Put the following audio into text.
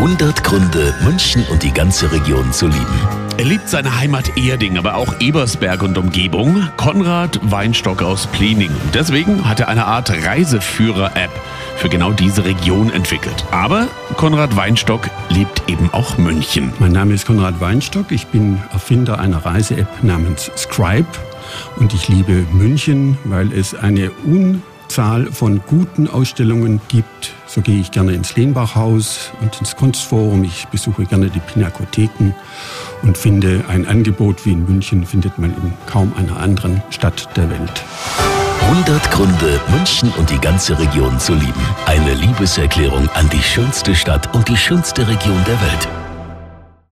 100 Gründe, München und die ganze Region zu lieben. Er liebt seine Heimat Erding, aber auch Ebersberg und Umgebung. Konrad Weinstock aus Pliening. Deswegen hat er eine Art Reiseführer-App für genau diese Region entwickelt. Aber Konrad Weinstock liebt eben auch München. Mein Name ist Konrad Weinstock. Ich bin Erfinder einer Reise-App namens Scribe. Und ich liebe München, weil es eine un Zahl von guten Ausstellungen gibt. So gehe ich gerne ins Lehnbachhaus und ins Kunstforum. Ich besuche gerne die Pinakotheken und finde, ein Angebot wie in München findet man in kaum einer anderen Stadt der Welt. 100 Gründe, München und die ganze Region zu lieben. Eine Liebeserklärung an die schönste Stadt und die schönste Region der Welt.